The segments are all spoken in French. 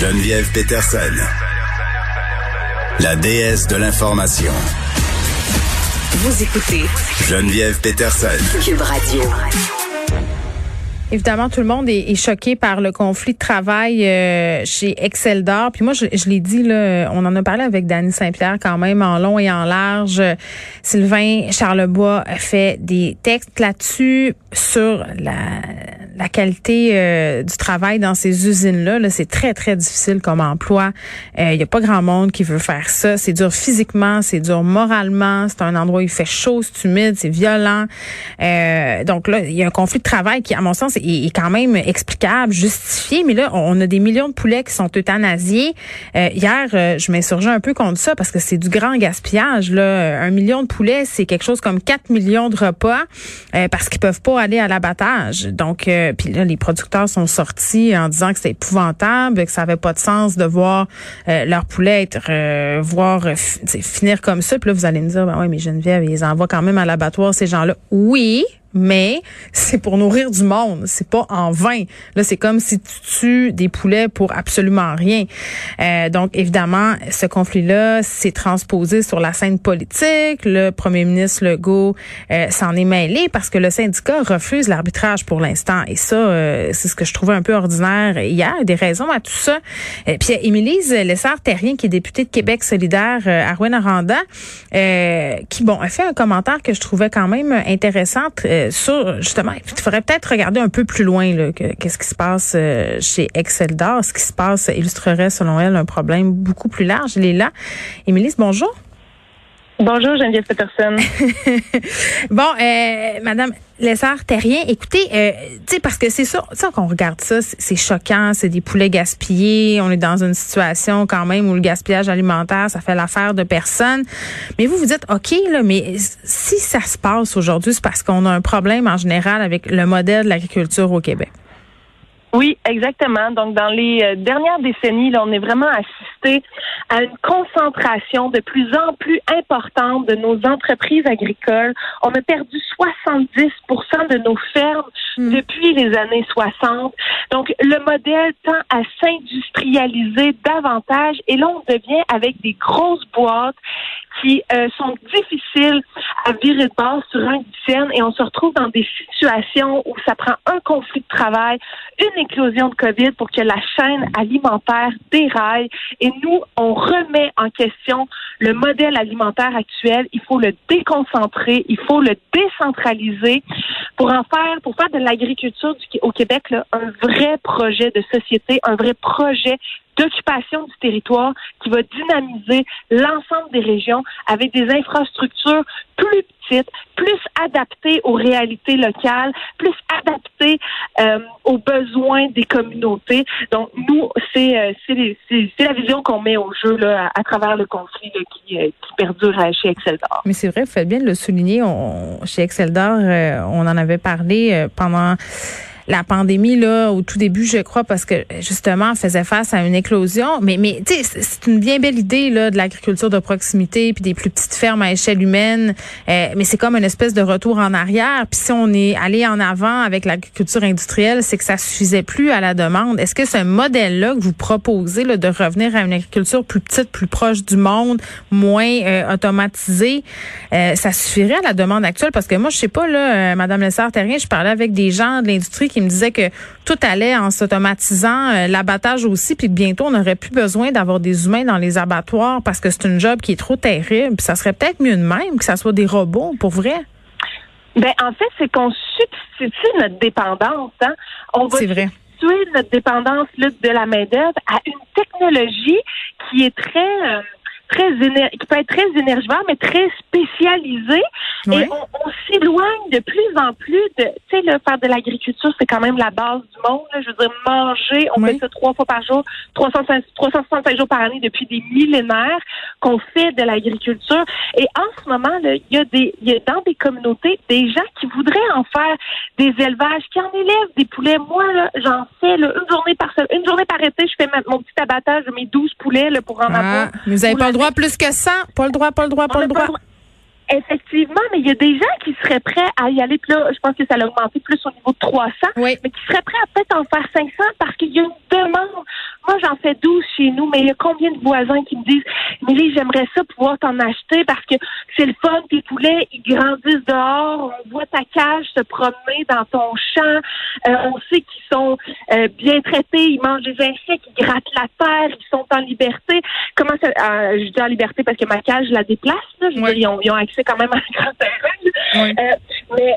Geneviève Peterson, la déesse de l'information. Vous écoutez Geneviève Peterson. Cube Radio. Évidemment, tout le monde est, est choqué par le conflit de travail euh, chez Excel d'Or. Puis moi, je, je l'ai dit, là, on en a parlé avec Danny Saint-Pierre quand même en long et en large. Sylvain Charlebois a fait des textes là-dessus sur la, la qualité euh, du travail dans ces usines-là. -là, c'est très, très difficile comme emploi. Il euh, n'y a pas grand monde qui veut faire ça. C'est dur physiquement, c'est dur moralement. C'est un endroit où il fait chaud, c'est humide, c'est violent. Euh, donc là, il y a un conflit de travail qui, à mon sens, est, quand même explicable, justifié. Mais là, on a des millions de poulets qui sont euthanasiés. hier, je m'insurgeais un peu contre ça parce que c'est du grand gaspillage. Là. Un million de poulets, c'est quelque chose comme 4 millions de repas parce qu'ils peuvent pas aller à l'abattage. Donc, puis là, les producteurs sont sortis en disant que c'était épouvantable, que ça avait pas de sens de voir euh, leur poulet être euh, voir euh, finir comme ça. Puis là, vous allez me dire, ben oui, mais Geneviève, ils envoient quand même à l'abattoir ces gens-là. Oui, mais c'est pour nourrir du monde, c'est pas en vain. Là, c'est comme si tu tues des poulets pour absolument rien. Euh, donc, évidemment, ce conflit-là s'est transposé sur la scène politique. Le premier ministre Legault euh, s'en est mêlé parce que le syndicat refuse l'arbitrage pour l'instant. Et ça, euh, c'est ce que je trouvais un peu ordinaire hier. Des raisons à tout ça. Et puis, Émilise Lessard-Terrien, qui est députée de Québec solidaire à Rouen-Aranda, qui, bon, a fait un commentaire que je trouvais quand même intéressant justement, il faudrait peut-être regarder un peu plus loin qu'est-ce qui se passe euh, chez Excel d'Or. Ce qui se passe illustrerait selon elle un problème beaucoup plus large. Elle est là. Émilie, bonjour. Bonjour Geneviève Peterson. bon, euh, Madame Lessard Terrien, écoutez, euh, tu sais parce que c'est ça, ça qu'on regarde ça, c'est choquant, c'est des poulets gaspillés, on est dans une situation quand même où le gaspillage alimentaire, ça fait l'affaire de personne. Mais vous vous dites, ok là, mais si ça se passe aujourd'hui, c'est parce qu'on a un problème en général avec le modèle de l'agriculture au Québec. Oui, exactement. Donc, dans les euh, dernières décennies, là, on est vraiment assisté à une concentration de plus en plus importante de nos entreprises agricoles. On a perdu 70 de nos fermes hmm. depuis les années 60. Donc, le modèle tend à s'industrialiser davantage et là, on devient avec des grosses boîtes qui euh, sont difficiles à virer de base sur un dizaine et on se retrouve dans des situations où ça prend un conflit de travail, une éclosion de COVID pour que la chaîne alimentaire déraille et nous, on remet en question le modèle alimentaire actuel. Il faut le déconcentrer, il faut le décentraliser pour en faire, pour faire de l'agriculture au Québec un vrai projet de société, un vrai projet d'occupation du territoire qui va dynamiser l'ensemble des régions avec des infrastructures plus petites, plus adaptées aux réalités locales, plus adaptées euh, aux besoins des communautés. Donc, nous, c'est euh, la vision qu'on met au jeu là, à, travers le conflit qui, euh, qui, perdure chez Exceldor. Mais c'est vrai, vous faites bien le souligner. Chez Exceldor, on en avait parlé pendant la pandémie là au tout début, je crois, parce que justement, on faisait face à une éclosion. Mais mais c'est une bien belle idée là de l'agriculture de proximité puis des plus petites fermes à échelle humaine. Euh, mais c'est comme une espèce de retour en arrière. Puis si on est allé en avant avec l'agriculture industrielle, c'est que ça suffisait plus à la demande. Est-ce que ce modèle-là que vous proposez là, de revenir à une agriculture plus petite, plus proche du monde, moins euh, automatisée, euh, ça suffirait à la demande actuelle? Parce que moi, je sais pas là, Madame Lessard-Terrien, je parlais avec des gens de l'industrie qui me disait que tout allait en s'automatisant, euh, l'abattage aussi, puis que bientôt on n'aurait plus besoin d'avoir des humains dans les abattoirs parce que c'est une job qui est trop terrible. Puis ça serait peut-être mieux de même que ça soit des robots, pour vrai. Ben en fait, c'est qu'on substitue notre dépendance. Hein? On va vrai. substituer notre dépendance de la main d'œuvre à une technologie qui est très euh, très qui peut être très énergivore, mais très spécialisée Ouais. Et on, on s'éloigne de plus en plus de, tu sais, le faire de l'agriculture, c'est quand même la base du monde. là. Je veux dire, manger, on Oui. fait ça trois fois par jour, 365, 365 jours par année depuis des millénaires qu'on fait de l'agriculture. Et en ce moment, là, il y a des, il y a dans des communautés des gens qui voudraient en faire des élevages, qui en élèvent des poulets. Moi, j'en fais là, une journée par semaine, une journée par été, je fais ma- mon petit abattage de mes 12 poulets là, pour en avoir. Ah, mais vous n'avez pas le droit plus que ça. Pas le droit, pas le droit, On pas le droit. droit. Effectivement, mais il y a des gens qui seraient prêts à y aller. Puis là, je pense que ça a augmenté plus au niveau de 300, Oui. mais qui seraient prêts à peut-être en faire 500 parce qu'il y a une demande. Moi, j'en fais 12 chez nous, mais il y a combien de voisins qui me disent Mélie, j'aimerais ça pouvoir t'en acheter parce que c'est le fun, tes poulets, ils grandissent dehors, on voit ta cage se promener dans ton champ, Euh, on sait qu'ils sont euh, bien traités, ils mangent des insectes, ils grattent la terre, ils sont en liberté. Comment ça euh, Je dis en liberté parce que ma cage, je la déplace, là. Je veux Oui. dire, ils ont, ils ont accès quand même à un grand terrain. Oui. Mais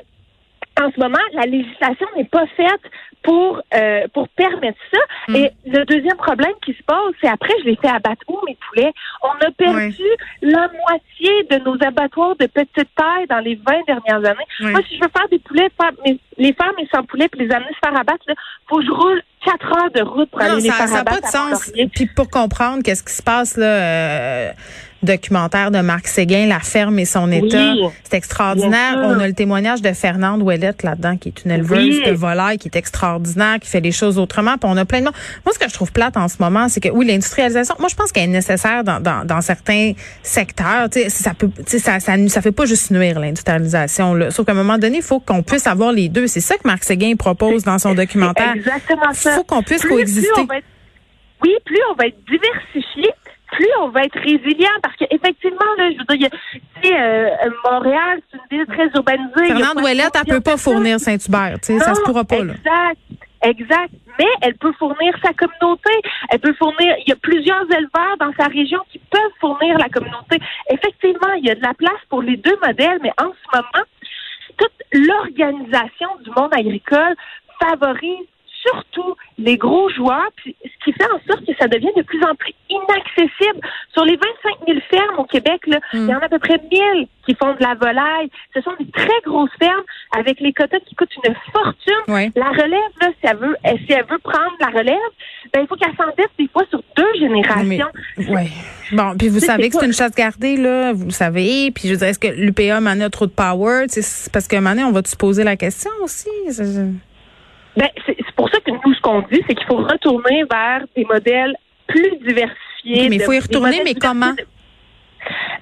en ce moment, la législation n'est pas faite pour euh, pour permettre ça. Mm. Et le deuxième problème qui se pose, c'est après, je les fais abattre où mes poulets? On a perdu la moitié de nos abattoirs de petite taille dans les 20 dernières années. Oui. Moi, si je veux faire des poulets, faire mes- les faire mes 100 poulets puis les amener se faire abattre, il faut que je roule 4 heures de route pour Non, aller les ça faire n'a pas abattre. de sens. Puis pour comprendre qu'est-ce qui se passe là, euh, documentaire de Marc Séguin, La ferme et son état, c'est extraordinaire. On a le témoignage de Fernande Ouellette là-dedans, qui est une éleveuse Oui. de volailles, qui est extraordinaire, qui fait les choses autrement. Puis on a plein de. Moi, ce que je trouve plate en ce moment, c'est que oui, l'industrialisation. Moi, je pense qu'elle est nécessaire dans, dans, dans certains secteurs. Tu sais, ça peut, tu sais, ça, ça, ça fait pas juste nuire l'industrialisation. Là. Sauf qu'à un moment donné, il faut qu'on puisse avoir les deux. C'est ça que Marc Séguin propose dans son documentaire. Exactement ça. Il faut qu'on puisse Plus- coexister. plus oui, plus on va être diversifié, plus on va être résilient parce qu'effectivement, là, je veux dire, tu sais, euh, Montréal, c'est une ville très urbanisée. Fernande Ouellette, elle peut pas fournir Saint-Hubert. Tu sais, ça se pourra pas, là. Exact, exact. Mais elle peut fournir sa communauté. Elle peut fournir. Il y a plusieurs éleveurs dans sa région qui peuvent fournir la communauté. Effectivement, il y a de la place pour les deux modèles, mais en ce moment, toute l'organisation du monde agricole favorise surtout les gros joueurs, puis qui fait en sorte que ça devient de plus en plus inaccessible. Sur les 25 000 fermes au Québec, là, il y en a à peu près 1000 qui font de la volaille. Ce sont des très grosses fermes avec les quotas qui coûtent une fortune. Oui. La relève, là, si elle veut, eh, si elle veut prendre la relève, ben, il faut qu'elle s'endette des fois sur deux générations. Ouais. Bon, puis vous savez que c'est une chasse gardée, là, vous le savez. Puis je veux dire, est-ce que l'UPA en a trop de power? Parce moment donné, on va se poser la question aussi. Ben, pour ça que nous, ce qu'on dit, c'est qu'il faut retourner vers des modèles plus diversifiés. Mais il faut y retourner, mais comment? de-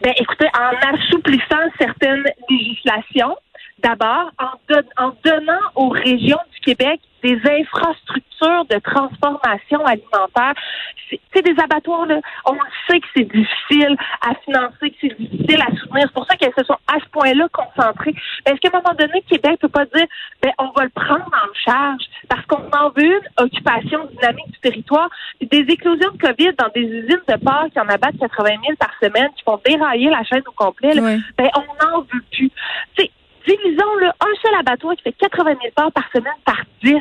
Ben, écoutez, en assouplissant certaines législations, d'abord, en, don- en donnant aux régions Québec des infrastructures de transformation alimentaire. C'est des abattoirs, là. On sait que c'est difficile à financer, que c'est difficile à soutenir. C'est pour ça qu'elles se sont à ce point-là concentrées. Est-ce qu'à un moment donné, Québec peut pas dire, ben, on va le prendre en charge parce qu'on en veut une occupation dynamique du territoire. Des éclosions de COVID dans des usines de porc qui en abattent 80 000 par semaine, qui font dérailler la chaîne au complet, là, ben, on n'en veut plus. Sais, divisons le un seul abattoir qui fait 80 000 porcs par semaine par 10.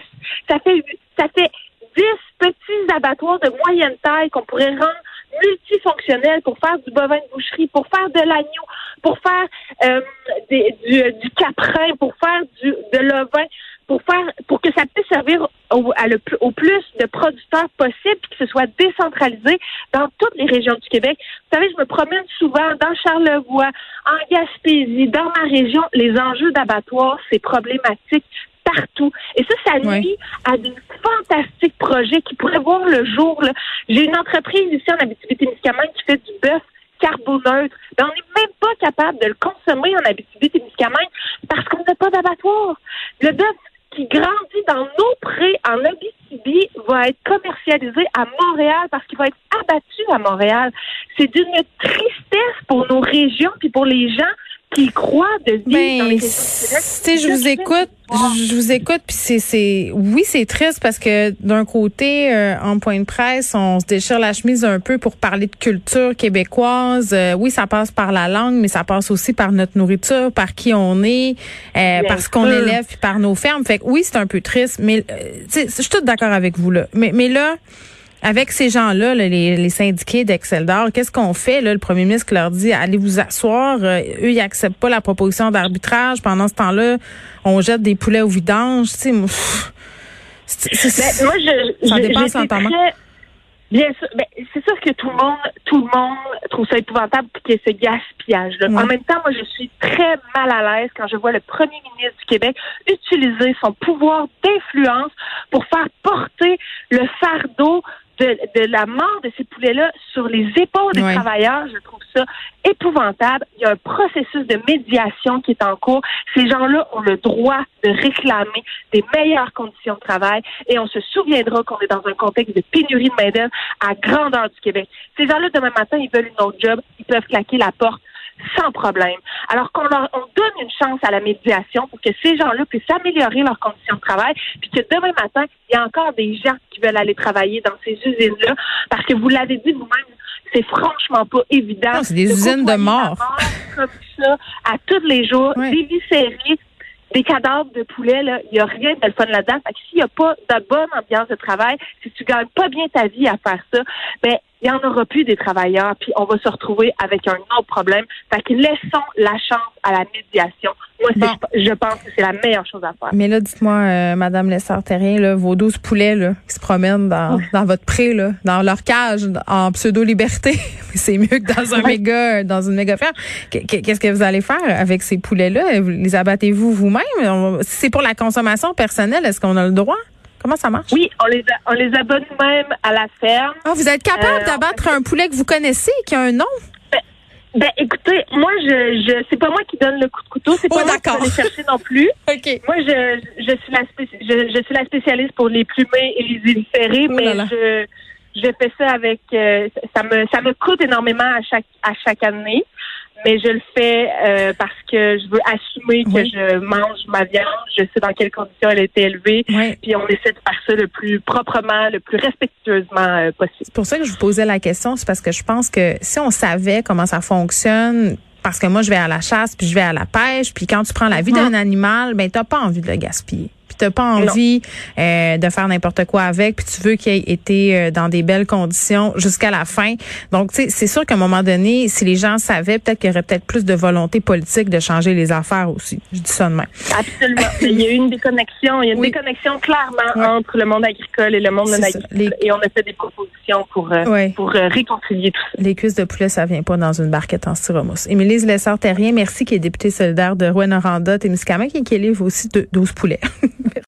Ça fait, ça fait 10 petits abattoirs de moyenne taille qu'on pourrait rendre multifonctionnels pour faire du bovin de boucherie, pour faire de l'agneau, pour faire euh, des- du, du caprin, pour faire du, de l'ovin, pour faire pour que ça puisse servir au, à le plus- au plus de producteurs possible, puis que ce soit décentralisé dans toutes les régions du Québec. Vous savez, je me promène souvent dans Charlevoix, en Gaspésie, dans ma région. Les enjeux d'abattoir, c'est problématique partout. Et ça, ça nuit à des fantastiques projets qui pourraient voir le jour. J'ai une entreprise ici en Abitibi-Témiscamingue qui fait du bœuf carboneutre. Mais on n'est même pas capable de le consommer en Abitibi-Témiscamingue parce qu'on n'a pas d'abattoir. Le bœuf qui grandit dans nos prés en Abitibi va être commercialisé à Montréal parce qu'il va être abattu à Montréal. C'est d'une tristesse pour nos régions puis pour les gens qui croient de vivre dans les Ben, sais, je vous écoute, je, vous écoute, puis c'est, c'est, oui, c'est triste parce que d'un côté, euh, en point de presse, on se déchire la chemise un peu pour parler de culture québécoise. Euh, oui, ça passe par la langue, mais ça passe aussi par notre nourriture, par qui on est, euh, par ce qu'on élève, puis par nos fermes. Fait que oui, c'est un peu triste, mais euh, je suis toute d'accord avec vous là. Mais, mais là. Avec ces gens-là, là, les, les syndiqués d'Excel d'Or, qu'est-ce qu'on fait? Là? Le premier ministre leur dit allez vous asseoir. Euh, eux, ils acceptent pas la proposition d'arbitrage. Pendant ce temps-là, on jette des poulets au vidange. Tu sais, moi, Ben, je, Ça dépasse l'entendement. Bien sûr, ben, c'est sûr que tout le monde, tout le monde trouve ça épouvantable qu'il y ait ce gaspillage-là. Ouais. En même temps, moi, je suis très mal à l'aise quand je vois le premier ministre du Québec utiliser son pouvoir d'influence pour faire porter le fardeau de, de la mort de ces poulets-là sur les épaules des travailleurs. Je trouve ça épouvantable. Il y a un processus de médiation qui est en cours. Ces gens-là ont le droit de réclamer des meilleures conditions de travail et on se souviendra qu'on est dans un contexte de pénurie de main-d'œuvre à grandeur du Québec. Ces gens-là, demain matin, ils veulent une autre job, ils peuvent claquer la porte sans problème. Alors qu'on leur on donne une chance à la médiation pour que ces gens-là puissent améliorer leurs conditions de travail, puis que demain matin, il y a encore des gens qui veulent aller travailler dans ces usines-là, parce que vous l'avez dit vous-même, c'est franchement pas évident. C'est des de usines de mort. comme ça à tous les jours, Ouais. déviscérer des cadavres de poulet, là, il n'y a rien de le fun là-dedans. Fait que s'il n'y a pas de bonne ambiance de travail, si tu gagnes pas bien ta vie à faire ça, ben il n'y en aura plus des travailleurs, puis on va se retrouver avec un autre problème. Fait que laissons la chance à la médiation. Moi, Bon. je, pense que c'est la meilleure chose à faire. Mais là, dites-moi, euh, Madame Lessard-Terrien, vos 12 poulets là, qui se promènent dans, dans votre pré, là, dans leur cage, en pseudo-liberté, c'est mieux que dans un méga, dans une méga ferme. Qu- qu- Qu'est-ce que vous allez faire avec ces poulets-là? Les abattez-vous vous-même? Si c'est pour la consommation personnelle, est-ce qu'on a le droit? Comment ça marche? Oui, on les, a- on les abat nous-mêmes à la ferme. Ah, vous êtes capable Euh, d'abattre un poulet que vous connaissez, qui a un nom? Ben, écoutez, moi, je, je, c'est pas moi qui donne le coup de couteau, c'est Oh, pas moi qui vais les chercher non plus. OK. Moi, je, je suis la je, je suis la spécialiste pour les plumer et les illustrer, Oh mais là. je je fais ça avec euh, ça me ça me coûte énormément à chaque à chaque année, mais je le fais euh, parce que je veux assumer que Oui. je mange ma viande, je sais dans quelles conditions elle a été élevée, Oui. puis on essaie de faire ça le plus proprement, le plus respectueusement euh, possible. C'est pour ça que je vous posais la question, c'est parce que je pense que si on savait comment ça fonctionne, parce que moi je vais à la chasse, puis je vais à la pêche, puis quand tu prends la vie d'un animal, ben t'as pas envie de le gaspiller. T'as pas envie euh, de faire n'importe quoi avec, puis tu veux qu'il ait été euh, dans des belles conditions jusqu'à la fin. Donc, tu sais, c'est sûr qu'à un moment donné, si les gens savaient, peut-être qu'il y aurait peut-être plus de volonté politique de changer les affaires aussi. Je dis ça de même. Absolument. Il y a eu une déconnexion. Il y a une Oui. déconnexion clairement Ouais. entre le monde agricole et le monde non agricole. Et on a fait des propositions pour, euh, Ouais. pour euh, réconcilier tout ça. Les cuisses de poulet, ça vient pas dans une barquette en styromousse. Émilie Lessard-Terrien, merci, qui est députée solidaire de Rouen-Noranda, Témiscamingue, et qui livre aussi de 12 poulets.